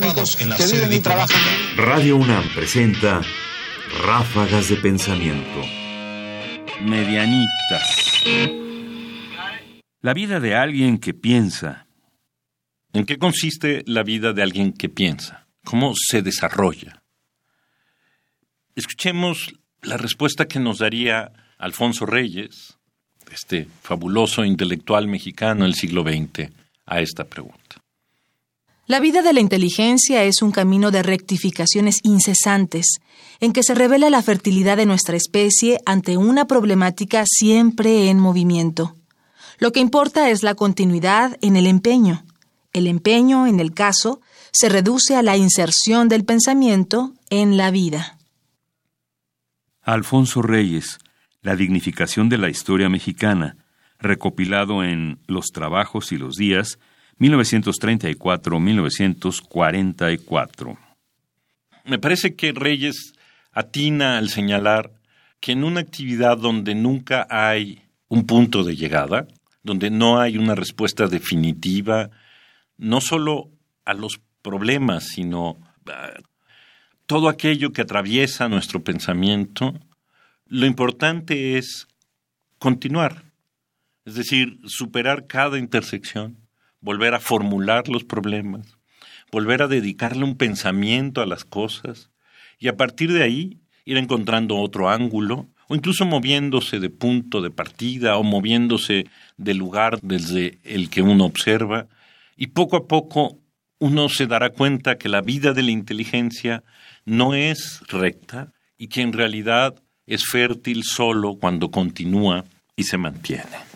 mecánicos que viven y trabajan. Radio UNAM presenta Ráfagas de Pensamiento. Medianitas. La vida de alguien que piensa. ¿En qué consiste la vida de alguien que piensa? ¿Cómo se desarrolla? Escuchemos la respuesta que nos daría Alfonso Reyes, este fabuloso intelectual mexicano del siglo XX, a esta pregunta. La vida de la inteligencia es un camino de rectificaciones incesantes, en que se revela la fertilidad de nuestra especie ante una problemática siempre en movimiento. Lo que importa es la continuidad en el empeño. El empeño, en el caso, se reduce a la inserción del pensamiento en la vida. Alfonso Reyes, La dignificación de la historia mexicana, recopilado en Los trabajos y los días, 1934-1944. Me parece que Reyes atina al señalar que en una actividad donde nunca hay un punto de llegada, donde no hay una respuesta definitiva, no solo a los problemas, sino todo aquello que atraviesa nuestro pensamiento, lo importante es continuar, es decir, superar cada intersección, volver a formular los problemas, volver a dedicarle un pensamiento a las cosas y a partir de ahí ir encontrando otro ángulo o incluso moviéndose de punto de partida o moviéndose del lugar desde el que uno observa y poco a poco uno se dará cuenta que la vida de la inteligencia no es recta y que en realidad es fértil solo cuando continúa y se mantiene.